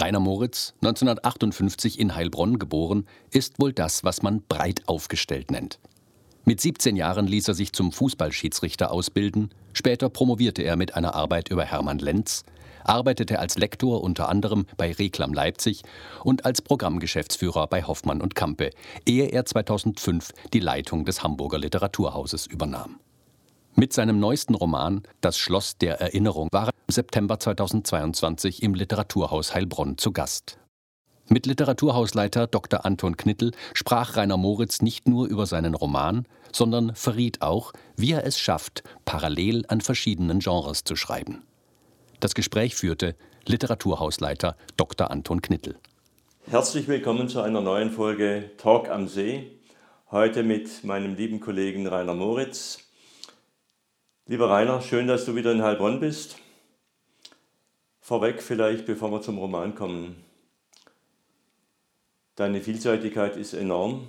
Rainer Moritz, 1958 in Heilbronn geboren, ist wohl das, was man breit aufgestellt nennt. Mit 17 Jahren ließ er sich zum Fußballschiedsrichter ausbilden, später promovierte er mit einer Arbeit über Hermann Lenz, arbeitete als Lektor unter anderem bei Reklam Leipzig und als Programmgeschäftsführer bei Hoffmann und Campe, ehe er 2005 die Leitung des Hamburger Literaturhauses übernahm. Mit seinem neuesten Roman Das Schloss der Erinnerung war er September 2022 im Literaturhaus Heilbronn zu Gast. Mit Literaturhausleiter Dr. Anton Knittel sprach Rainer Moritz nicht nur über seinen Roman, sondern verriet auch, wie er es schafft, parallel an verschiedenen Genres zu schreiben. Das Gespräch führte Literaturhausleiter Dr. Anton Knittel. Herzlich willkommen zu einer neuen Folge Talk am See. Heute mit meinem lieben Kollegen Rainer Moritz. Lieber Rainer, schön, dass du wieder in Heilbronn bist. Vorweg vielleicht, bevor wir zum Roman kommen. Deine Vielseitigkeit ist enorm.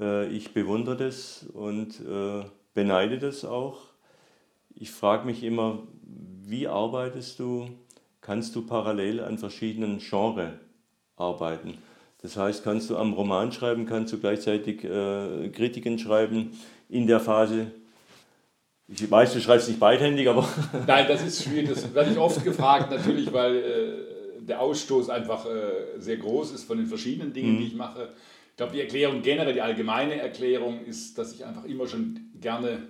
Äh, ich bewundere das und äh, beneide das auch. Ich frage mich immer, wie arbeitest du? Kannst du parallel an verschiedenen Genres arbeiten? Das heißt, kannst du am Roman schreiben, kannst du gleichzeitig äh, Kritiken schreiben in der Phase, ich weiß, du schreibst nicht beidhändig, aber. Nein, das ist schwierig. Das werde ich oft gefragt, natürlich, weil äh, der Ausstoß einfach äh, sehr groß ist von den verschiedenen Dingen, mhm. die ich mache. Ich glaube, die Erklärung generell, die allgemeine Erklärung ist, dass ich einfach immer schon gerne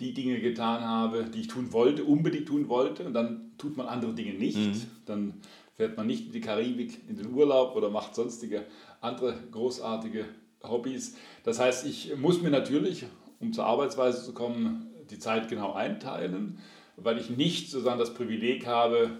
die Dinge getan habe, die ich tun wollte, unbedingt tun wollte. Und dann tut man andere Dinge nicht. Mhm. Dann fährt man nicht in die Karibik, in den Urlaub oder macht sonstige andere großartige Hobbys. Das heißt, ich muss mir natürlich, um zur Arbeitsweise zu kommen, die Zeit genau einteilen, weil ich nicht sozusagen das Privileg habe,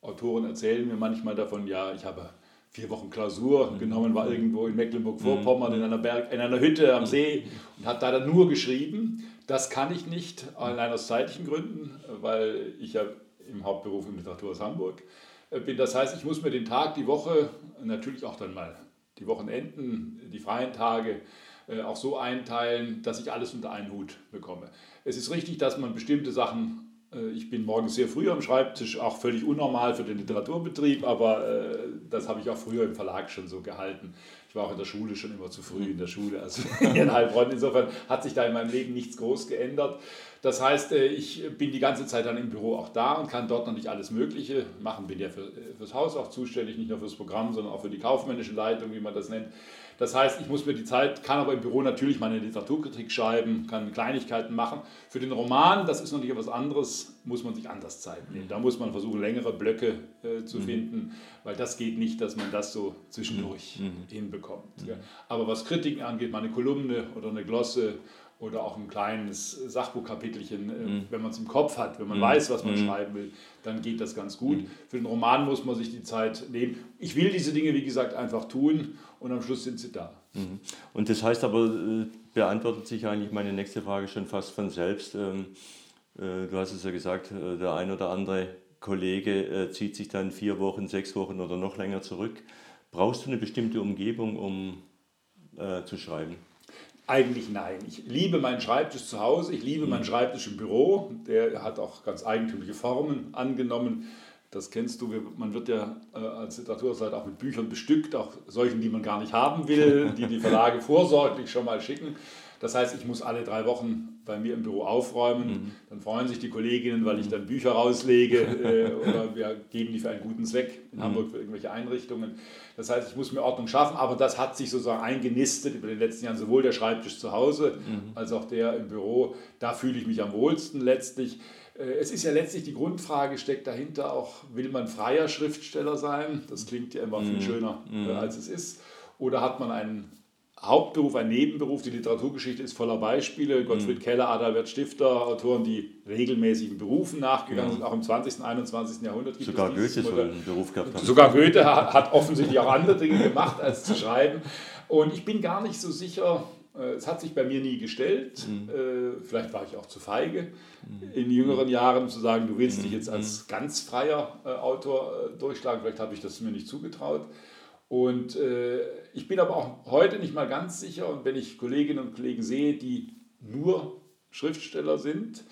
Autoren erzählen mir manchmal davon, ja, ich habe vier Wochen Klausur mhm. genommen, war irgendwo in Mecklenburg-Vorpommern mhm. in, einer Berg, in einer Hütte am See und hat da dann nur geschrieben. Das kann ich nicht, allein aus zeitlichen Gründen, weil ich ja im Hauptberuf im Literaturhaus Hamburg äh, bin. Das heißt, ich muss mir den Tag, die Woche, natürlich auch dann mal die Wochenenden, die freien Tage auch so einteilen, dass ich alles unter einen Hut bekomme. Es ist richtig, dass man bestimmte Sachen, äh, ich bin morgens sehr früh am Schreibtisch, auch völlig unnormal für den Literaturbetrieb, aber äh, das habe ich auch früher im Verlag schon so gehalten. Ich war auch in der Schule schon immer zu früh in der Schule, also in Heilbronn. Insofern hat sich da in meinem Leben nichts groß geändert. Das heißt, ich bin die ganze Zeit dann im Büro auch da und kann dort nicht alles Mögliche machen. Bin ja für, fürs Haus auch zuständig, nicht nur fürs Programm, sondern auch für die kaufmännische Leitung, wie man das nennt. Das heißt, ich muss mir die Zeit, kann aber im Büro natürlich meine Literaturkritik schreiben, kann Kleinigkeiten machen. Für den Roman, das ist noch nicht etwas anderes, muss man sich anders Zeit nehmen. Da muss man versuchen, längere Blöcke äh, zu mhm. finden, weil das geht nicht, dass man das so zwischendurch mhm. hinbekommt. Mhm. Aber was Kritiken angeht, meine Kolumne oder eine Glosse oder auch ein kleines Sachbuchkapitelchen, äh, mhm. wenn man es im Kopf hat, wenn man mhm. weiß, was man mhm. schreiben will, dann geht das ganz gut. Mhm. Für den Roman muss man sich die Zeit nehmen. Ich will diese Dinge, wie gesagt, einfach tun und am Schluss sind sie da. Mhm. Und das heißt aber, äh, beantwortet sich eigentlich meine nächste Frage schon fast von selbst. Ähm, äh, du hast es ja gesagt, der ein oder andere Kollege zieht sich dann vier Wochen, sechs Wochen oder noch länger zurück. Brauchst du eine bestimmte Umgebung, um zu schreiben? Eigentlich nein. Ich liebe meinen Schreibtisch zu Hause, ich liebe meinen mhm. Schreibtisch im Büro. Der hat auch ganz eigentümliche Formen angenommen. Das kennst du, man wird ja äh, als Literaturseite auch mit Büchern bestückt, auch solchen, die man gar nicht haben will, die die Verlage vorsorglich schon mal schicken. Das heißt, ich muss alle drei Wochen bei mir im Büro aufräumen. Mhm. Dann freuen sich die Kolleginnen, weil ich dann Bücher rauslege äh, oder wir geben die für einen guten Zweck in mhm. Hamburg für irgendwelche Einrichtungen. Das heißt, ich muss mir Ordnung schaffen, aber das hat sich sozusagen eingenistet über den letzten Jahren, sowohl der Schreibtisch zu Hause mhm. als auch der im Büro. Da fühle ich mich am wohlsten letztlich. Äh, es ist ja letztlich die Grundfrage, steckt dahinter auch, will man freier Schriftsteller sein? Das klingt ja immer viel mhm. schöner, äh, mhm. als es ist. Oder hat man einen Hauptberuf, ein Nebenberuf. Die Literaturgeschichte ist voller Beispiele. Gottfried mhm. Keller, Adalbert Stifter, Autoren, die regelmäßigen Berufen nachgegangen mhm. sind, auch im 20. und 21. Jahrhundert. Gibt Sogar Goethe soll einen Beruf gehabt haben. Sogar Goethe hat offensichtlich auch andere Dinge gemacht, als zu schreiben. Und ich bin gar nicht so sicher, äh, es hat sich bei mir nie gestellt. Mhm. Äh, vielleicht war ich auch zu feige mhm. in jüngeren Jahren zu sagen, du willst dich jetzt als ganz freier äh, Autor durchschlagen. Vielleicht habe ich das mir nicht zugetraut. Und ich bin aber auch heute nicht mal ganz sicher. Und wenn ich Kolleginnen und Kollegen sehe, die nur Schriftsteller sind,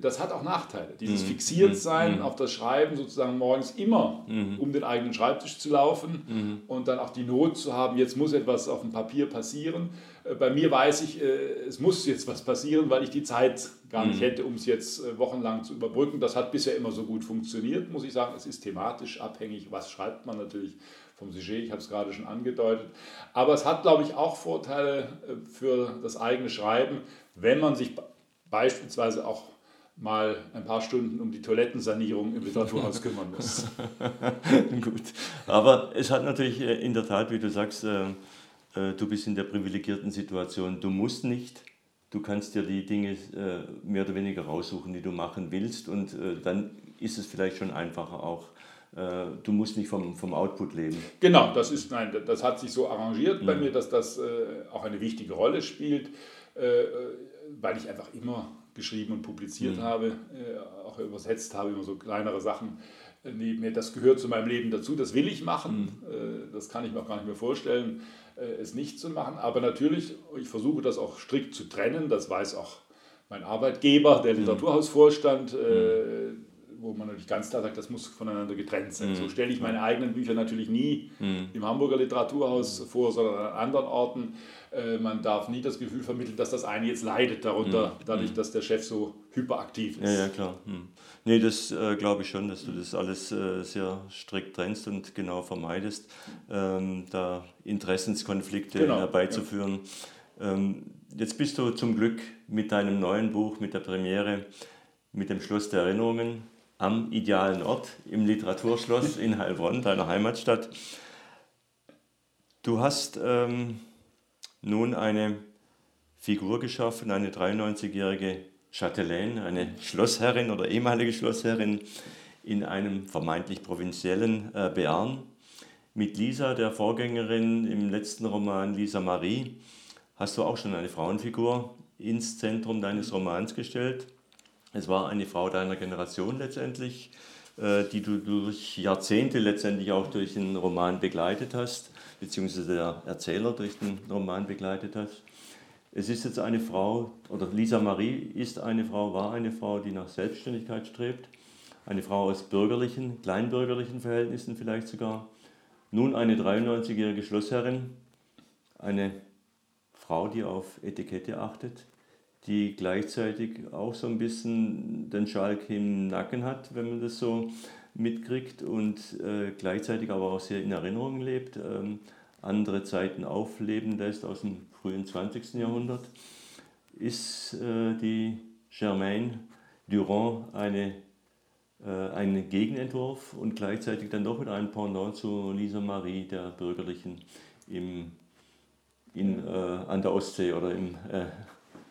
das hat auch Nachteile. Dieses mhm. Fixiertsein mhm. auf das Schreiben, sozusagen morgens immer mhm. um den eigenen Schreibtisch zu laufen mhm. und dann auch die Not zu haben, jetzt muss etwas auf dem Papier passieren. Äh, bei mir weiß ich, äh, es muss jetzt was passieren, weil ich die Zeit gar nicht mhm. hätte, um es jetzt äh, wochenlang zu überbrücken. Das hat bisher immer so gut funktioniert, muss ich sagen. Es ist thematisch abhängig, was schreibt man natürlich vom Sujet, ich habe es gerade schon angedeutet. Aber es hat, glaube ich, auch Vorteile für das eigene Schreiben, wenn man sich beispielsweise auch mal ein paar Stunden um die Toilettensanierung im Literaturhaus kümmern muss. Gut, aber es hat natürlich äh, in der Tat, wie du sagst, äh, äh, du bist in der privilegierten Situation. Du musst nicht, du kannst dir die Dinge mehr oder weniger raussuchen, die du machen willst und dann ist es vielleicht schon einfacher auch. Du musst nicht vom, vom Output leben. Genau, das, ist, nein, das hat sich so arrangiert mhm. bei mir, dass das auch eine wichtige Rolle spielt, weil ich einfach immer geschrieben und publiziert mhm. habe, äh, auch übersetzt habe, immer so kleinere Sachen äh, neben mir. Das gehört zu meinem Leben dazu, das will ich machen, mhm. äh, das kann ich mir auch gar nicht mehr vorstellen, äh, es nicht zu machen. Aber natürlich, ich versuche das auch strikt zu trennen, das weiß auch mein Arbeitgeber, der mhm. Literaturhausvorstand. Äh, mhm wo man natürlich ganz klar sagt, das muss voneinander getrennt sein. Mhm. So stelle ich meine eigenen Bücher natürlich nie mhm. im Hamburger Literaturhaus vor, sondern an anderen Orten. Äh, man darf nie das Gefühl vermitteln, dass das eine jetzt leidet darunter, mhm. dadurch, mhm. dass der Chef so hyperaktiv ist. Ja, ja, klar. Mhm. Nee, das äh, glaube ich schon, dass du das alles äh, sehr strikt trennst und genau vermeidest, ähm, da Interessenskonflikte genau, herbeizuführen. Ja. Ähm, jetzt bist du zum Glück mit deinem neuen Buch, mit der Premiere, mit dem Schloss der Erinnerungen am idealen Ort, im Literaturschloss in Heilbronn, deiner Heimatstadt. Du hast ähm, nun eine Figur geschaffen, eine 93-jährige Chatelaine, eine Schlossherrin oder ehemalige Schlossherrin in einem vermeintlich provinziellen äh, Bearn. Mit Lisa, der Vorgängerin im letzten Roman Lisa Marie, hast du auch schon eine Frauenfigur ins Zentrum deines Romans gestellt. Es war eine Frau deiner Generation letztendlich, äh, die du durch Jahrzehnte letztendlich auch durch den Roman begleitet hast, beziehungsweise der Erzähler durch den Roman begleitet hast. Es ist jetzt eine Frau, oder Lisa Marie ist eine Frau, war eine Frau, die nach Selbstständigkeit strebt, eine Frau aus bürgerlichen, kleinbürgerlichen Verhältnissen vielleicht sogar, nun eine 93-jährige Schlossherrin, eine Frau, die auf Etikette achtet, die gleichzeitig auch so ein bisschen den Schalk im Nacken hat, wenn man das so mitkriegt und äh, gleichzeitig aber auch sehr in Erinnerung lebt, ähm, andere Zeiten aufleben lässt aus dem frühen 20. Jahrhundert, ist äh, die Germaine Durand eine, äh, ein Gegenentwurf und gleichzeitig dann doch mit einem Pendant zu Lisa Marie, der Bürgerlichen im, in, äh, an der Ostsee oder im äh,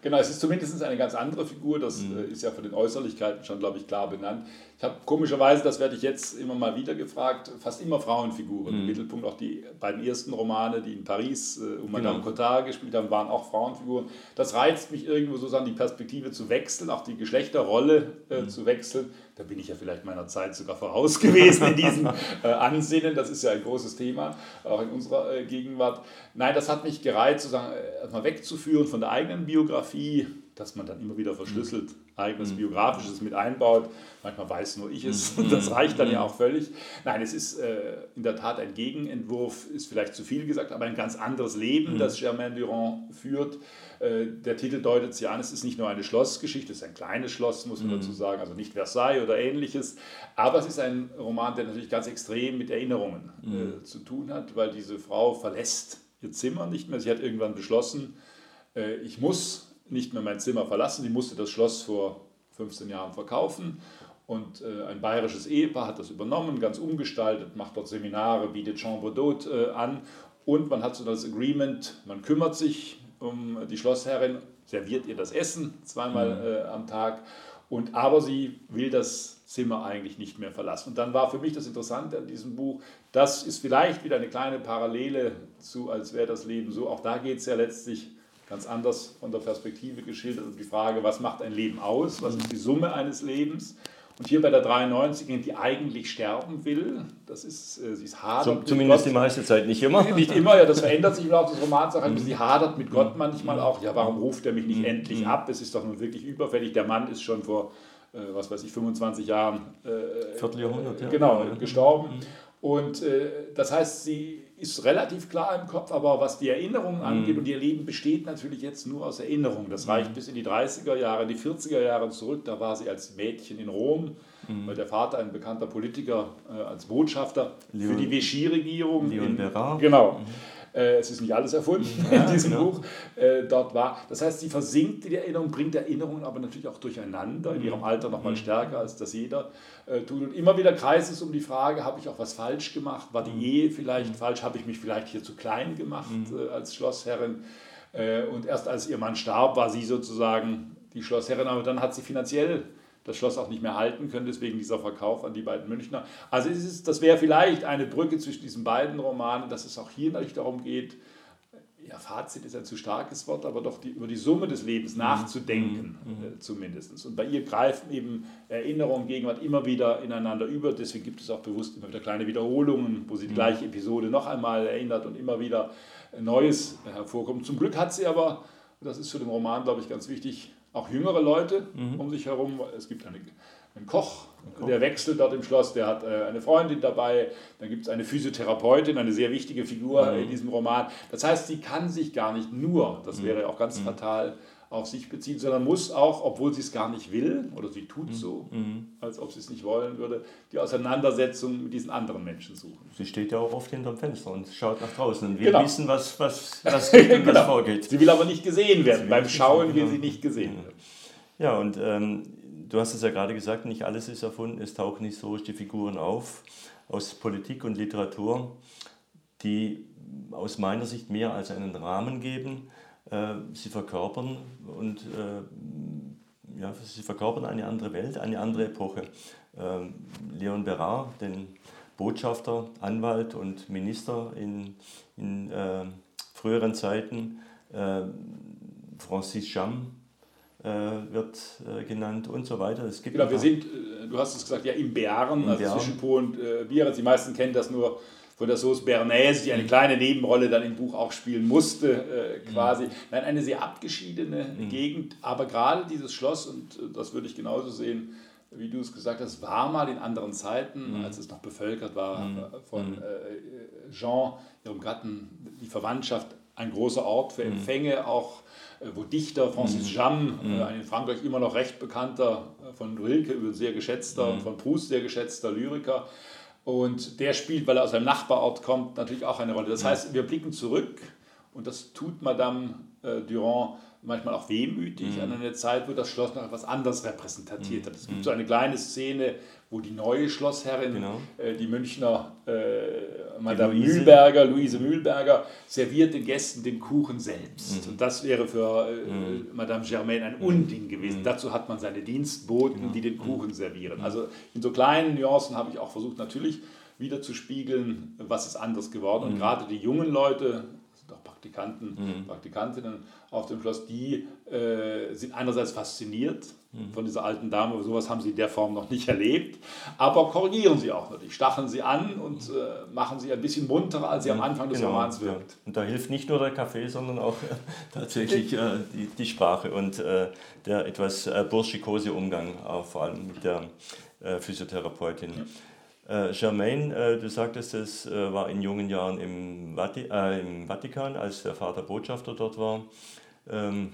Genau, es ist zumindest eine ganz andere Figur, das mhm. Äh, ist ja von den Äußerlichkeiten schon, glaube ich, klar benannt. Ich habe komischerweise, das werde ich jetzt immer mal wieder gefragt, fast immer Frauenfiguren. Mhm. Im Mittelpunkt auch die beiden ersten Romane, die in Paris äh, um Madame genau. Cotard gespielt haben, waren auch Frauenfiguren. Das reizt mich irgendwo sozusagen, die Perspektive zu wechseln, auch die Geschlechterrolle äh, mhm. zu wechseln. Da bin ich ja vielleicht meiner Zeit sogar voraus gewesen in diesem äh, Ansinnen. Das ist ja ein großes Thema, auch in unserer äh, Gegenwart. Nein, das hat mich gereizt, sozusagen äh, erstmal wegzuführen von der eigenen Biografie, dass man dann immer wieder verschlüsselt eigenes mhm. Biografisches mit einbaut. Manchmal weiß nur ich es, mhm. das reicht dann ja mhm. auch völlig. Nein, es ist äh, in der Tat ein Gegenentwurf, ist vielleicht zu viel gesagt, aber ein ganz anderes Leben, mhm. das Germain Durand führt. Äh, der Titel deutet es ja an, es ist nicht nur eine Schlossgeschichte, es ist ein kleines Schloss, muss man mhm. dazu sagen, also nicht Versailles oder ähnliches, aber es ist ein Roman, der natürlich ganz extrem mit Erinnerungen äh, mhm. zu tun hat, weil diese Frau verlässt ihr Zimmer nicht mehr. Sie hat irgendwann beschlossen, äh, ich muss nicht mehr mein Zimmer verlassen. Sie musste das Schloss vor 15 Jahren verkaufen und äh, ein bayerisches Ehepaar hat das übernommen, ganz umgestaltet, macht dort Seminare, bietet Chambre d'Hôte äh, an und man hat so das Agreement, man kümmert sich um die Schlossherrin, serviert ihr das Essen zweimal mhm. äh, am Tag und aber sie will das Zimmer eigentlich nicht mehr verlassen. Und dann war für mich das Interessante an diesem Buch, das ist vielleicht wieder eine kleine Parallele zu, als wäre das Leben so. Auch da geht es ja letztlich ganz anders von der Perspektive geschildert um die Frage, was macht ein Leben aus, was ist die Summe eines Lebens. Und hier bei der 93, die eigentlich sterben will, das ist, äh, sie ist hadert. Zumindest die meiste Zeit, nicht immer. Nicht immer, ja, das verändert sich im Laufe des Romans auch. Mhm. Sie hadert mit Gott manchmal auch. Ja, warum ruft er mich nicht mhm. endlich mhm. ab? Es ist doch nun wirklich überfällig. Der Mann ist schon vor, äh, was weiß ich, 25 Jahren. Äh, Vierteljahrhundert, ja. Genau, gestorben. Und äh, das heißt, sie ist relativ klar im Kopf, aber was die Erinnerungen angeht, mhm. und ihr Leben besteht natürlich jetzt nur aus Erinnerungen. Das reicht mhm. bis in die 30er Jahre, die 40er Jahre zurück. Da war sie als Mädchen in Rom, mhm. weil der Vater, ein bekannter Politiker, äh, als Botschafter Leon, für die Vichy-Regierung. Leon Berard. Genau. Mhm äh, es ist nicht alles erfunden ja, in diesem genau. Buch, äh, dort war. Das heißt, sie versinkt in die Erinnerung, bringt Erinnerungen aber natürlich auch durcheinander, in ihrem Alter noch mal mhm. stärker, als das jeder äh, tut. Und immer wieder kreist es um die Frage, habe ich auch was falsch gemacht? War die mhm. Ehe vielleicht mhm. falsch? Habe ich mich vielleicht hier zu klein gemacht mhm. als Schlossherrin? und erst als ihr Mann starb, war sie sozusagen die Schlossherrin, aber dann hat sie finanziell das Schloss auch nicht mehr halten können, deswegen dieser Verkauf an die beiden Münchner. Also ist, das wäre vielleicht eine Brücke zwischen diesen beiden Romanen, dass es auch hier natürlich darum geht, ja, Fazit ist ein zu starkes Wort, aber doch die, über die Summe des Lebens mhm. nachzudenken, mhm. äh, zumindest. Und bei ihr greifen eben Erinnerung und Gegenwart immer wieder ineinander über. Deswegen gibt es auch bewusst immer wieder kleine Wiederholungen, wo sie die mhm. gleiche Episode noch einmal erinnert und immer wieder Neues hervorkommt. Zum Glück hat sie aber, das ist für den Roman, glaube ich, ganz wichtig, auch jüngere Leute mhm. um sich herum. Es gibt eine, einen Koch, Koch, der wechselt dort im Schloss, der hat äh, eine Freundin dabei. Dann gibt es eine Physiotherapeutin, eine sehr wichtige Figur mhm. in diesem Roman. Das heißt, sie kann sich gar nicht nur, das mhm. wäre auch ganz mhm. fatal, auf sich beziehen, sondern muss auch, obwohl sie es gar nicht will, oder sie tut mhm. so, mhm. als ob sie es nicht wollen würde, die Auseinandersetzung mit diesen anderen Menschen suchen. Sie steht ja auch oft hinterm Fenster und schaut nach draußen und will genau. wissen, was, was, was, genau. was vorgeht. Sie will aber nicht gesehen werden. Beim Schauen will sie nicht gesehen werden. Ja, und ähm, du hast es ja gerade gesagt, nicht alles ist erfunden, es tauchen historisch die Figuren auf aus Politik und Literatur, die aus meiner Sicht mehr als einen Rahmen geben sie verkörpern und äh, ja, sie verkörpern eine andere Welt, eine andere Epoche. Ähm, Leon Berard, den Botschafter, Anwalt und Minister in, in äh, früheren Zeiten, äh, Francis Cham äh, wird äh, genannt und so weiter. Es gibt genau, wir sind, du hast es gesagt, ja im Bären, also zwischen Po und äh, Bier. Die meisten kennen das nur von der Sauce Bernaise, die eine mhm. kleine Nebenrolle dann im Buch auch spielen musste, äh, quasi. Mhm. Nein, eine sehr abgeschiedene mhm. Gegend, aber gerade dieses Schloss, und äh, das würde ich genauso sehen, wie du es gesagt hast, war mal in anderen Zeiten, mhm. als es noch bevölkert war, mhm. von mhm. äh, Jean, ihrem Gatten, die Verwandtschaft, ein großer Ort für Empfänge, auch äh, wo Dichter, Francis Jam, äh, ein in Frankreich immer noch recht bekannter, äh, von Rilke sehr geschätzter und von Proust sehr geschätzter Lyriker, und der spielt, weil er aus einem Nachbarort kommt, natürlich auch eine Rolle. Das heißt, wir blicken zurück und das tut Madame äh, Durand manchmal auch wehmütig mhm. an eine Zeit, wo das Schloss noch etwas anderes repräsentiert hat. Es gibt mhm. so eine kleine Szene, wo die neue Schlossherrin, genau. äh, die Münchner äh, Madame die Luise. Mühlberger, Luise Mühlberger, serviert den Gästen den Kuchen selbst. Mhm. Und das wäre für äh, mhm. Madame Germaine ein Unding gewesen. Mhm. Dazu hat man seine Dienstboten, genau. die den Kuchen servieren. Also in so kleinen Nuancen habe ich auch versucht, natürlich wieder zu spiegeln, was ist anders geworden. Und gerade die jungen Leute, Praktikanten, mhm. Praktikantinnen auf dem Schloss, die äh, sind einerseits fasziniert mhm. von dieser alten Dame, sowas haben sie in der Form noch nicht erlebt, aber korrigieren sie auch natürlich, stacheln sie an und äh, machen sie ein bisschen munterer, als sie am Anfang des genau, Romans wirkt. Ja. Und da hilft nicht nur der Kaffee, sondern auch äh, tatsächlich äh, die, die Sprache und äh, der etwas äh, burschikose Umgang, vor allem mit der Physiotherapeutin. Ja. Äh, Germaine, äh, du sagtest, es äh, war in jungen Jahren im, Vati äh, im, Vatikan, als der Vater Botschafter dort war. Ähm,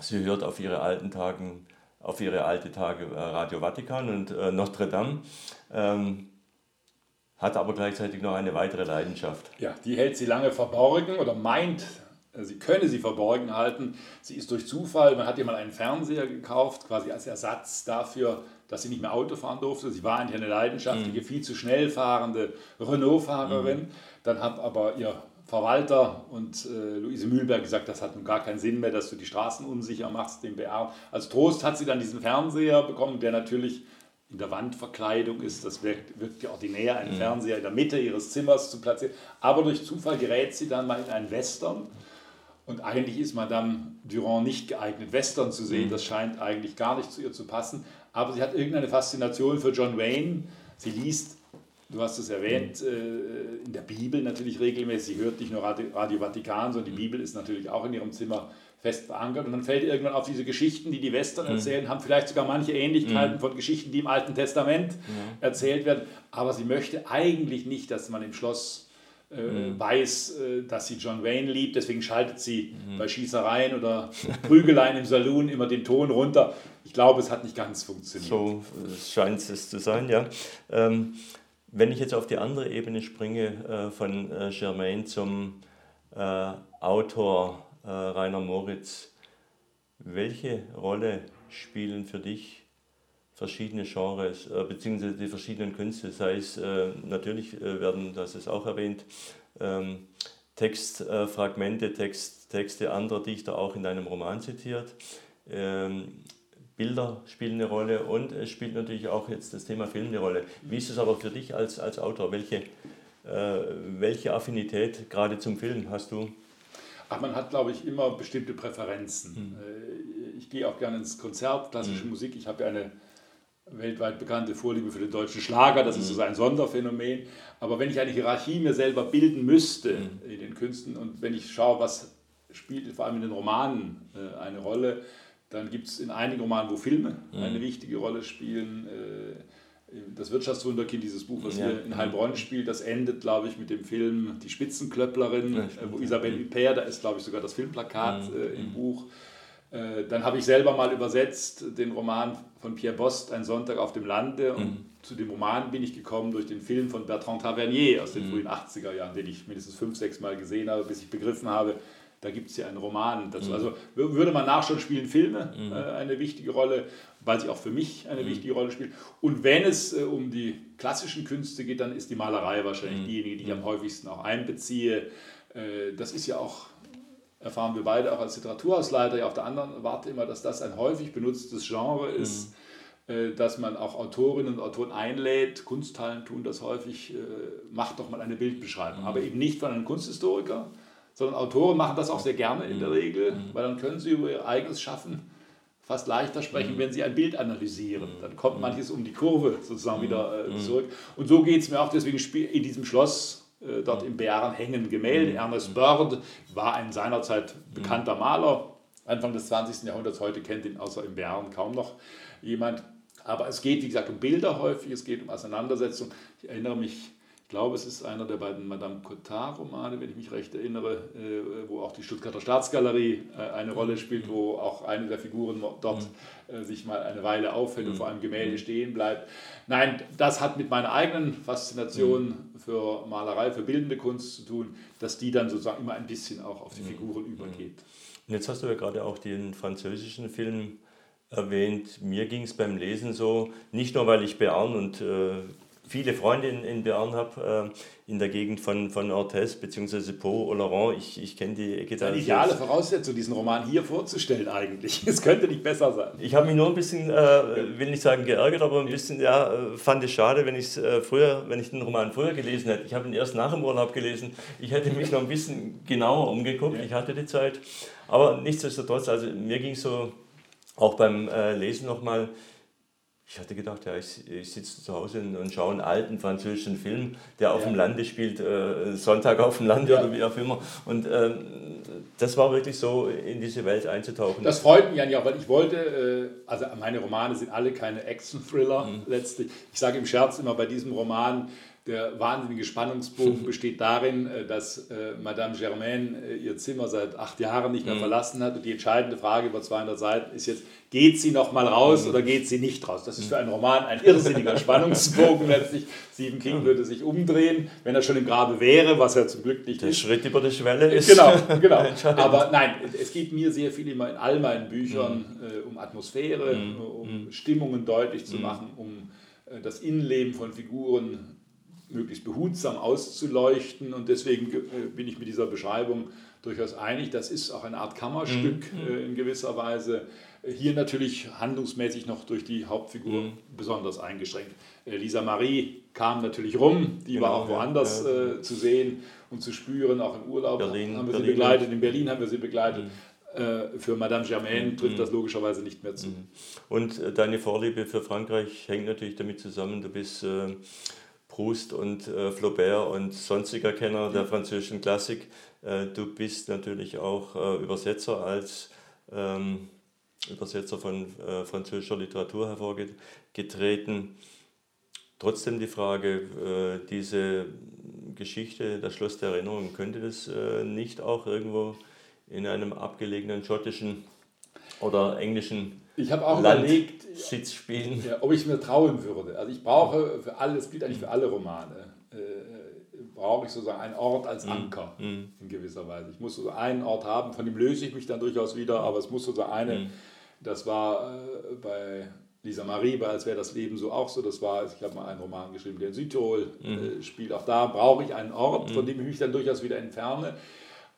sie hört auf ihre alten Tagen, auf ihre alte Tage äh, Radio Vatikan und äh, Notre Dame. Ähm, hat aber gleichzeitig noch eine weitere Leidenschaft. Ja, die hält sie lange verborgen oder meint, sie könne sie verborgen halten. Sie ist durch Zufall, man hat ihr mal einen Fernseher gekauft, quasi als Ersatz dafür, dass sie nicht mehr Auto fahren durfte. Sie war eigentlich eine leidenschaftliche, mhm. viel zu schnell fahrende Renault-Fahrerin. Mhm. Dann hat aber ihr Verwalter und äh, Luise Mühlberg gesagt, das hat nun gar keinen Sinn mehr, dass du die Straßen unsicher machst, den BR. Als Trost hat sie dann diesen Fernseher bekommen, der natürlich in der Wandverkleidung ist. Das wirkt, wirkt ja ordinär, einen mhm. Fernseher in der Mitte ihres Zimmers zu platzieren. Aber durch Zufall gerät sie dann mal in einen Western. Und eigentlich ist Madame Durand nicht geeignet, Western zu sehen. Mhm. Das scheint eigentlich gar nicht zu ihr zu passen. Aber sie hat irgendeine Faszination für John Wayne. Sie liest Du hast es erwähnt, äh, in der Bibel natürlich regelmäßig, sie hört nicht nur Radio, Vatikan, sondern die Bibel ist natürlich auch in ihrem Zimmer fest verankert. Und dann fällt irgendwann auf diese Geschichten, die die Western mhm. erzählen, haben vielleicht sogar manche Ähnlichkeiten mhm. von Geschichten, die im Alten Testament mhm. erzählt werden. Aber sie möchte eigentlich nicht, dass man im Schloss äh, mhm. weiß, äh, dass sie John Wayne liebt. Deswegen schaltet sie mhm. bei Schießereien oder Prügeleien im Saloon immer den Ton runter. Ich glaube, es hat nicht ganz funktioniert. So scheint es zu sein, ja. Ähm, wenn ich jetzt auf die andere Ebene springe, äh, von äh, Germain zum äh, Autor äh, Rainer Moritz, welche Rolle spielen für dich verschiedene Genres, äh, beziehungsweise die verschiedenen Künste, sei es, äh, natürlich werden, das ist auch erwähnt, ähm, Textfragmente, Text, Texte anderer Dichter auch in deinem Roman zitiert. Ähm, Bilder spielen eine Rolle und es spielt natürlich auch jetzt das Thema Film eine Rolle. Wie ist es aber für dich als, als Autor? Welche, äh, welche Affinität gerade zum Film hast du? Ach, man hat, glaube ich, immer bestimmte Präferenzen. Hm. Ich gehe auch gerne ins Konzert, klassische hm. Musik. Ich habe ja eine weltweit bekannte Vorliebe für den deutschen Schlager, das ist hm. so ein Sonderphänomen. Aber wenn ich eine Hierarchie mir selber bilden müsste hm. in den Künsten und wenn ich schaue, was spielt vor allem in den Romanen äh, eine Rolle, dann gibt es in einigen Romanen, wo Filme mhm. eine wichtige Rolle spielen. Äh, das Wirtschaftswunderkind, dieses Buch, was ja. hier in Heilbronn spielt, das endet, glaube ich, mit dem Film Die Spitzenklöpplerin, ja, wo Isabelle Huppert, da ist, glaube ich, sogar das Filmplakat mhm. äh, im mhm. Buch. Äh, dann habe ich selber mal übersetzt den Roman von Pierre Bost, Ein Sonntag auf dem Lande. Und mhm. zu dem Roman bin ich gekommen durch den Film von Bertrand Tavernier aus den mhm. frühen 80er Jahren, den ich mindestens fünf, sechs Mal gesehen habe, bis ich begriffen habe, da gibt es ja einen Roman dazu. Mhm. Also würde man nachschauen, spielen Filme mhm. äh, eine wichtige Rolle, weil sie auch für mich eine mhm. wichtige Rolle spielen. Und wenn es äh, um die klassischen Künste geht, dann ist die Malerei wahrscheinlich mhm. diejenige, die ich am häufigsten auch einbeziehe. Äh, das ist ja auch, erfahren wir beide auch als Literaturhausleiter, ja auf der anderen Warte immer, dass das ein häufig benutztes Genre ist mhm. äh, dass man auch Autorinnen und Autoren einlädt, Kunsthallen tun das häufig, äh, macht doch mal eine Bildbeschreibung, aber eben nicht von einem Kunsthistoriker, sondern Autoren machen das auch sehr gerne in der mhm. Regel, mhm. weil dann können sie über ihr eigenes Schaffen fast leichter sprechen, mhm. wenn sie ein Bild analysieren. Dann kommt manches um die Kurve sozusagen wieder äh, zurück. Und so geht es mir auch, deswegen in diesem Schloss äh, dort im Bären hängen Gemälde. Ernest Bird war ein seinerzeit bekannter Maler, Anfang des 20. Jahrhunderts, heute kennt ihn außer im Bären kaum noch jemand. Aber es geht, wie gesagt, um Bilder häufig, es geht um Auseinandersetzung. Ich erinnere mich ich glaube, es ist einer der beiden Madame Cotard-Romane, wenn ich mich recht erinnere, äh, wo auch die Stuttgarter Staatsgalerie äh, eine Rolle spielt, wo auch eine der Figuren dort mhm. äh, sich mal eine Weile aufhält und mhm. vor einem Gemälde mhm. stehen bleibt. Nein, das hat mit meiner eigenen Faszination für Malerei, für bildende Kunst zu tun, dass die dann sozusagen immer ein bisschen auch auf die Figuren übergeht. Und jetzt hast du ja gerade auch den französischen Film erwähnt. Mir ging es beim Lesen so, nicht nur weil ich Bern und äh, viele Freunde in, in Bern habe, äh, in der Gegend von, von Orthez bzw. Po, Oloron. Ich, ich kenne die Ecke da. Eine ideale Voraussetzung, diesen Roman hier vorzustellen eigentlich. Es könnte nicht besser sein. Ich habe mich nur ein bisschen, äh, will nicht sagen geärgert, aber ein bisschen, ja, äh, fand es schade, wenn ich äh, früher, wenn ich den Roman früher gelesen hätte. Ich habe ihn erst nach dem Urlaub gelesen. Ich hätte mich noch ein bisschen genauer umgeguckt. Ich hatte die Zeit. Aber nichtsdestotrotz, also mir ging es so auch beim äh, Lesen nochmal, ich hatte gedacht, ja, ich, ich sitze zu Hause und schaue einen alten französischen Film, der auf ja. dem Lande spielt, äh, Sonntag auf dem Lande ja. oder wie auch immer. Und ähm, das war wirklich so, in diese Welt einzutauchen. Das freut mich ja auch, weil ich wollte, äh, also meine Romane sind alle keine Action-Thriller mhm. letztlich. Ich sage im Scherz immer bei diesem Roman, der wahnsinnige Spannungsbogen besteht darin, äh, dass äh, Madame Germaine äh, ihr Zimmer seit acht Jahren nicht mehr mhm. verlassen hat. Und die entscheidende Frage über 200 Seiten ist jetzt, geht sie noch mal raus mhm. oder geht sie nicht raus? Das ist für einen Roman ein irrsinniger Spannungsbogen letztlich. Stephen King würde sich umdrehen, wenn er schon im Grabe wäre, was er zum Glück nicht Der ist. Der Schritt über die Schwelle ist Genau, genau. Aber nein, es geht mir sehr viel immer in all meinen Büchern mhm. um Atmosphäre, mhm. um mhm. Stimmungen deutlich zu mhm. machen, um das Innenleben von Figuren möglichst behutsam auszuleuchten. Und deswegen äh, bin ich mit dieser Beschreibung durchaus einig. Das ist auch eine Art Kammerstück mhm. äh, in gewisser Weise. Hier natürlich handlungsmäßig noch durch die Hauptfigur mhm. besonders eingeschränkt. Äh, Lisa Marie kam natürlich rum, die genau, war auch woanders ja. äh, zu sehen und zu spüren, auch im Urlaub Berlin, haben wir Berlin. sie begleitet, in Berlin haben wir sie begleitet. Mhm. Äh, für Madame Germaine mhm. trifft das logischerweise nicht mehr zu. Mhm. Und äh, deine Vorliebe für Frankreich hängt natürlich damit zusammen, du bist Proust und äh, Flaubert und sonstiger Kenner der französischen Klassik. Äh, du bist natürlich auch äh, Übersetzer als ähm, Übersetzer von französischer Literatur hervorgetreten. Trotzdem die Frage, diese Geschichte, das Schloss der Erinnerung, könnte das nicht auch irgendwo in einem abgelegenen schottischen oder englischen ich habe auch Land überlegt, spielen. Ja, ob ich es mir trauen würde. Also ich brauche für alle, das gilt eigentlich für alle Romane, äh, brauche ich sozusagen einen Ort als mhm. Anker mm. in gewisser Weise. Ich muss so einen Ort haben, von dem löse ich mich dann durchaus wieder, aber es muss sozusagen eine, mm. das war äh, bei Lisa Marie, bei Als wäre das Leben so auch so, das war, ich habe mal einen Roman geschrieben, der in Südtirol mm. äh, spielt. Auch da brauche ich einen Ort, von dem ich mich dann durchaus wieder entferne.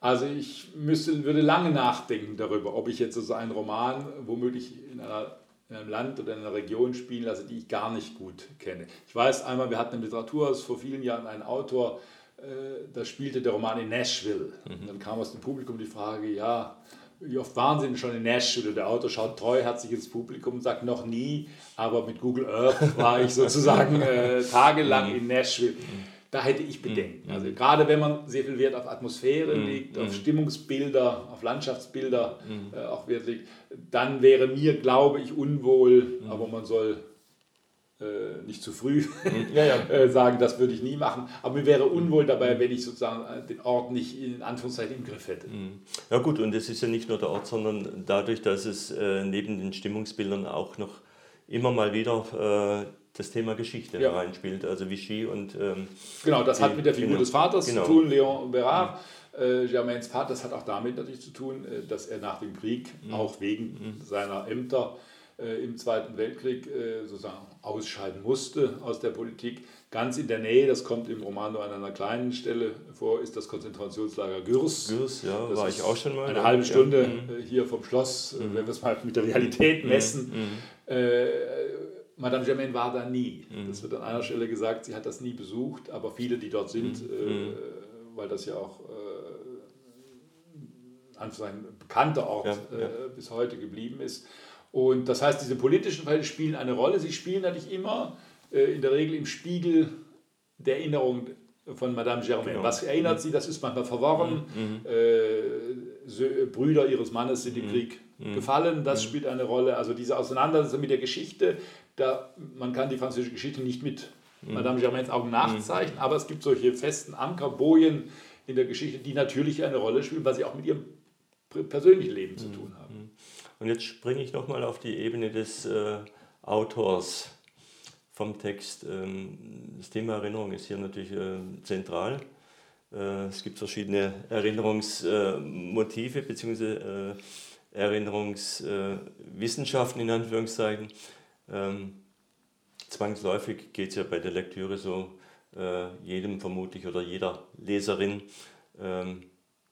Also ich müsste, würde lange nachdenken darüber, ob ich jetzt so einen Roman womöglich in, einer, in einem Land oder in einer Region spielen lasse, die ich gar nicht gut kenne. Ich weiß einmal, wir hatten im Literaturhaus vor vielen Jahren einen Autor, äh, da spielte der Roman in Nashville. Mhm. Dann kam aus dem Publikum die Frage, ja, wie oft waren Sie denn schon in Nashville? Der Autor schaut treuherzig ins Publikum und sagt, noch nie, aber mit Google Earth war ich sozusagen äh, tagelang mhm. in Nashville. Mhm. Da hätte ich Bedenken. Mhm. Also gerade wenn man sehr viel Wert auf Atmosphäre mhm. legt, auf mhm. Stimmungsbilder, auf Landschaftsbilder äh, auch Wert legt, dann wäre mir, glaube ich, unwohl, aber man soll äh, nicht zu früh ja, ja. äh, sagen, das würde ich nie machen. Aber mir wäre unwohl dabei, wenn ich sozusagen äh, den Ort nicht in Anführungszeichen im Griff hätte. Ja gut, und es ist ja nicht nur der Ort, sondern dadurch, dass es äh, neben den Stimmungsbildern auch noch immer mal wieder äh, das Thema Geschichte ja. reinspielt, also Vichy und... Ähm, genau, das hat mit der Figur genau, des Vaters genau. zu tun, Léon Bérard. Mhm. Äh, Germains Vater, das hat auch damit natürlich zu tun, äh, dass er nach dem Krieg, mhm. auch wegen mhm. seiner Ämter äh, im Zweiten Weltkrieg, äh, sozusagen ausscheiden musste aus der Politik. Ganz in der Nähe, das kommt im Roman nur an einer kleinen Stelle vor, ist das Konzentrationslager Gürs. Gürs, ja, das war ich auch schon mal. Eine halbe Stunde ja. Mhm. Äh, hier vom Schloss, äh, mhm. wenn wir es mal mit der Realität mhm. messen. Mhm. Äh, Madame Germaine war da nie. Mhm. Das wird an einer Stelle gesagt, sie hat das nie besucht, aber viele, die dort sind, mhm. äh, mhm. weil das ja auch äh, ein bekannter Ort ja, ja. Äh, bis heute geblieben ist. Und das heißt, diese politischen Fälle spielen eine Rolle. Sie spielen natürlich immer äh, in der Regel im Spiegel der Erinnerung von Madame Germaine. Genau. Was erinnert mhm. sie? Das ist manchmal verworren. Mhm. Äh, Brüder ihres Mannes sind im mhm. Krieg mhm. gefallen. Das spielt eine Rolle. Also diese Auseinandersetzung mit der Geschichte da, man kann die französische Geschichte nicht mit mhm. Madame Germains Augen nachzeichnen, mhm. aber es gibt solche festen Ankerbojen in der Geschichte, die natürlich eine Rolle spielen, weil sie auch mit ihrem persönlichen Leben zu mhm. tun haben. Mhm. Und jetzt springe ich nochmal auf die Ebene des äh, Autors vom Text. Ähm, das Thema Erinnerung ist hier natürlich äh, zentral. Äh, es gibt verschiedene Erinnerungsmotive bzw. Erinnerungswissenschaften in Anführungszeichen. Ähm, zwangsläufig geht es ja bei der Lektüre so, äh, jedem vermutlich oder jeder Leserin, ähm,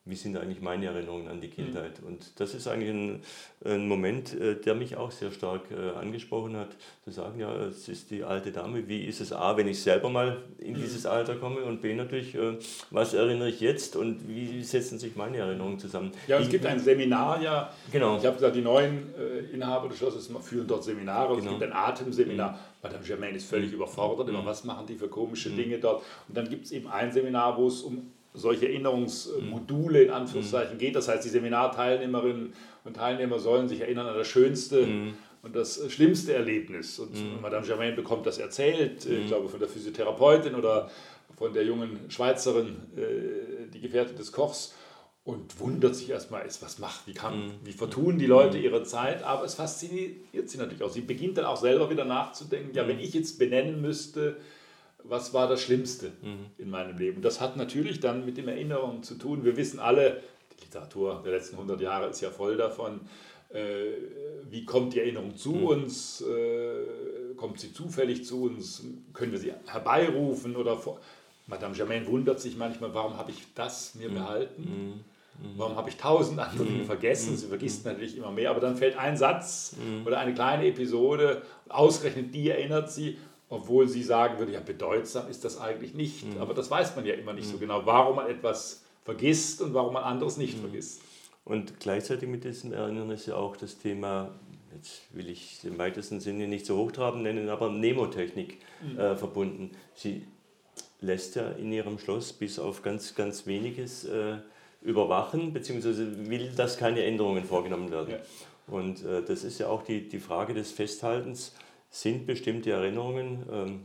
wie sind eigentlich meine Erinnerungen an die Kindheit? Mhm. Und das ist eigentlich ein, ein Moment, äh, der mich auch sehr stark äh, angesprochen hat, zu sagen, ja, es ist die alte Dame, wie ist es A, wenn ich selber mal in mhm. dieses Alter komme und B natürlich, äh, was erinnere ich jetzt und wie setzen sich meine Erinnerungen zusammen? Ja, es gibt ein Seminar, ja, genau. ich habe gesagt, die neuen Inhaber des Schlosses führen dort Seminare, genau. es gibt ein Atemseminar. Mhm. Madame Germaine ist völlig überfordert, immer was machen die für komische Dinge dort. Und dann gibt es eben ein Seminar, wo es um solche Erinnerungsmodule in Anführungszeichen mhm. geht. Das heißt, die Seminarteilnehmerinnen und Teilnehmer sollen sich erinnern an das schönste mhm. und das schlimmste Erlebnis. Und mhm. Madame Germain bekommt das erzählt, äh, ich mhm. glaube von der Physiotherapeutin oder von der jungen Schweizerin, äh, die Gefährtin des Kochs. Und wundert sich erstmal, was macht, wie, kann, mhm. wie vertun die Leute mhm. ihre Zeit, aber es fasziniert sie natürlich auch. Sie beginnt dann auch selber wieder nachzudenken, ja, wenn ich jetzt benennen müsste, was war das Schlimmste mhm. in meinem Leben. Das hat natürlich dann mit den Erinnerungen zu tun. Wir wissen alle, die Literatur der letzten 100 Jahre ist ja voll davon, wie kommt die Erinnerung zu mhm. uns? kommt sie zufällig zu uns? Können wir sie herbeirufen? Oder vor Madame Germain wundert sich manchmal, warum habe ich das mir mhm. behalten? Mhm. Warum habe ich tausend andere Dinge vergessen? Sie vergisst natürlich immer mehr, aber dann fällt ein Satz oder eine kleine Episode, ausgerechnet die erinnert sie, obwohl sie sagen würde, ja, bedeutsam ist das eigentlich nicht. Aber das weiß man ja immer nicht so genau, warum man etwas vergisst und warum man anderes nicht vergisst. Und gleichzeitig mit diesem Erinnern ist ja auch das Thema, jetzt will ich im weitesten Sinne nicht so hochtrabend nennen, aber Nemotechnik mhm. äh, verbunden. Sie lässt ja in ihrem Schloss bis auf ganz, ganz weniges äh, überwachen, beziehungsweise will, dass keine Änderungen vorgenommen werden. Ja. Und äh, das ist ja auch die, die Frage des Festhaltens. Sind bestimmte Erinnerungen, ähm,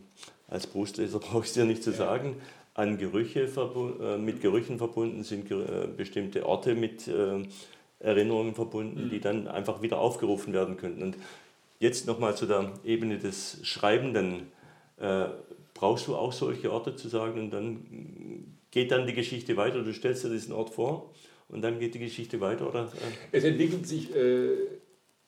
als Brustleser brauche ich es dir nicht zu sagen, an Gerüche äh, mit Gerüchen verbunden, sind äh, bestimmte Orte mit äh, Erinnerungen verbunden, mhm. die dann einfach wieder aufgerufen werden könnten. Und jetzt nochmal zu der Ebene des Schreibenden. Äh, brauchst du auch solche Orte zu sagen und dann geht dann die Geschichte weiter, du stellst dir diesen Ort vor und dann geht die Geschichte weiter? Oder? Es entwickelt sich äh,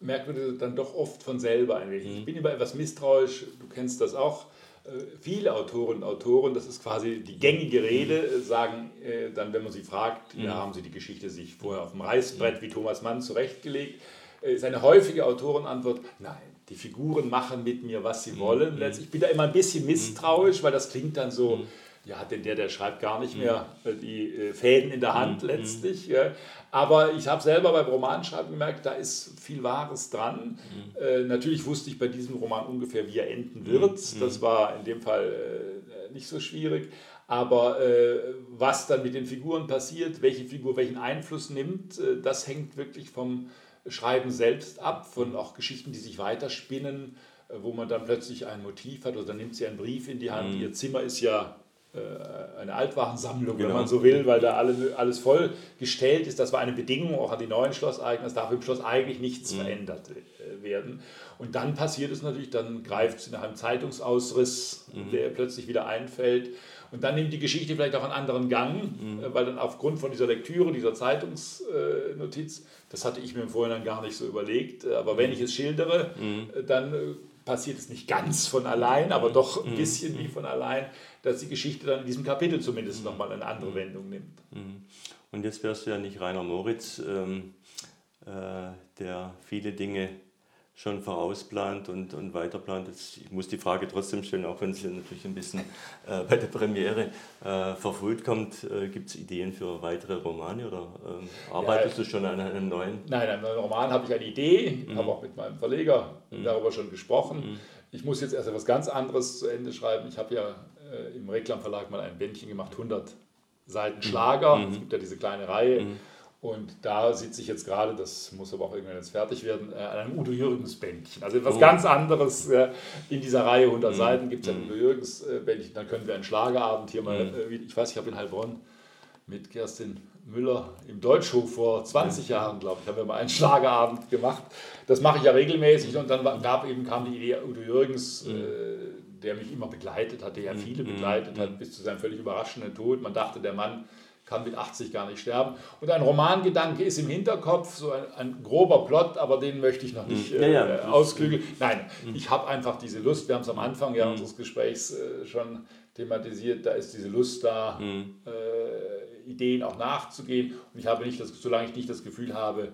merkwürdig dann doch oft von selber ein wenig. Mhm. Ich bin immer etwas misstrauisch, du kennst das auch. Äh, viele Autorinnen und Autoren, das ist quasi die gängige Rede, mhm. sagen äh, dann, wenn man sie fragt, mhm. ja, haben sie die Geschichte sich vorher auf dem Reißbrett wie Thomas Mann zurechtgelegt, äh, ist eine häufige Autorenantwort, nein, die Figuren machen mit mir, was sie mhm. wollen. Letztlich bin ich da immer ein bisschen misstrauisch, weil das klingt dann so, ja, denn der, der schreibt gar nicht mehr äh, die äh, Fäden in der Hand mhm. letztlich. Aber ich habe selber beim Romanschreiben gemerkt, da ist viel Wahres dran. Mhm. Äh, natürlich wusste ich bei diesem Roman ungefähr, wie er enden wird. Mhm. Das war in dem Fall äh, nicht so schwierig. Aber äh, was dann mit den Figuren passiert, welche Figur welchen Einfluss nimmt, das hängt wirklich vom Schreiben selbst ab, von auch Geschichten, die sich weiterspinnen, wo man dann plötzlich ein Motiv hat oder dann nimmt sie einen Brief in die Hand. Mhm. Ihr Zimmer ist ja eine Altwarensammlung, genau. wenn man so will, weil da alle, alles voll gestellt ist. Das war eine Bedingung auch an die neuen Schlosseigner. Es darf im Schloss eigentlich nichts mhm. verändert äh, werden. Und dann passiert es natürlich, dann greift sie nach einem Zeitungsausriss, mhm. der plötzlich wieder einfällt. Und dann nimmt die Geschichte vielleicht auch einen anderen Gang, mhm. Äh, weil dann aufgrund von dieser Lektüre, dieser Zeitungsnotiz, das hatte ich mir im Vorhinein gar nicht so überlegt, aber wenn mhm. ich es schildere, mhm. dann passiert es nicht ganz von allein, aber doch ein mhm. bisschen wie von allein, dass die Geschichte dann in diesem Kapitel zumindest mhm. nochmal eine andere Wendung nimmt. Mhm. Und jetzt wärst du ja nicht Rainer Moritz, ähm, äh, der viele Dinge schon vorausplant und, und weiterplant. Jetzt, ich muss die Frage trotzdem stellen, auch wenn sie natürlich ein bisschen äh, bei der Premiere äh, verfrüht kommt. Äh, Gibt es Ideen für weitere Romane oder ähm, arbeitest ja, du schon an einem neuen? Nein, an einem Roman habe ich eine Idee, mhm. habe auch mit meinem Verleger mhm. darüber schon gesprochen. Mhm. Ich muss jetzt erst etwas ganz anderes zu Ende schreiben. Ich habe ja äh, im Reklamverlag mal ein Bändchen gemacht, 100 Seiten Schlager. Mhm. Es gibt ja diese kleine Reihe. Mhm. Und da sitze ich jetzt gerade, das muss aber auch irgendwann jetzt fertig werden, äh, an einem Udo Jürgens Bändchen. Also etwas oh. ganz anderes. Äh, in dieser Reihe 100 mm. Seiten gibt es ein Udo Jürgens äh, Bändchen. Dann können wir einen Schlagerabend hier mal, mm. ich weiß, ich habe in Heilbronn mit Kerstin Müller im Deutschhof vor 20 Jahren, glaube ich, haben wir mal einen Schlagerabend gemacht. Das mache ich ja regelmäßig und dann gab eben, kam die Idee, Udo Jürgens, mhm. Der mich immer begleitet hat, der ja viele begleitet hat, bis zu seinem völlig überraschenden Tod. Man dachte, der Mann kann mit 80 gar nicht sterben. Und ein Romangedanke ist im Hinterkopf, so ein, ein grober Plot, aber den möchte ich noch nicht äh, ja, ja. ausklügeln. Nein, mhm. ich habe einfach diese Lust, wir haben es am Anfang ja mhm. unseres Gesprächs äh, schon thematisiert, da ist diese Lust da, mhm. äh, Ideen auch nachzugehen. Und ich habe nicht das, solange ich nicht das Gefühl habe, äh,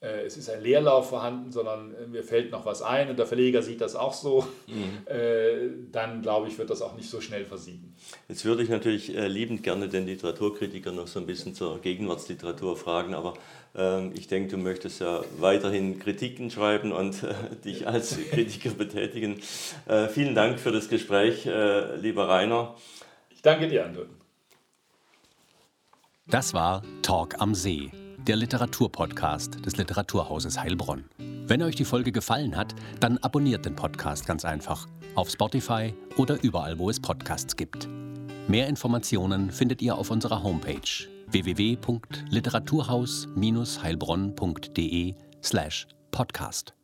es ist ein Leerlauf vorhanden, sondern äh, mir fällt noch was ein und der Verleger sieht das auch so, mhm. Äh, dann glaube ich, wird das auch nicht so schnell versiegen. Jetzt würde ich natürlich liebend gerne den Literaturkritiker noch so ein bisschen zur Gegenwartsliteratur fragen, aber ähm, ich denke, du möchtest ja weiterhin Kritiken schreiben und dich als Kritiker betätigen. vielen Dank für das Gespräch, lieber Rainer. Ich danke dir, Anton. Das war Talk am See der Literaturpodcast des Literaturhauses Heilbronn. Wenn euch die Folge gefallen hat, dann abonniert den Podcast ganz einfach auf Spotify oder überall, wo es Podcasts gibt. Mehr Informationen findet ihr auf unserer Homepage www.literaturhaus-heilbronn.de slash podcast.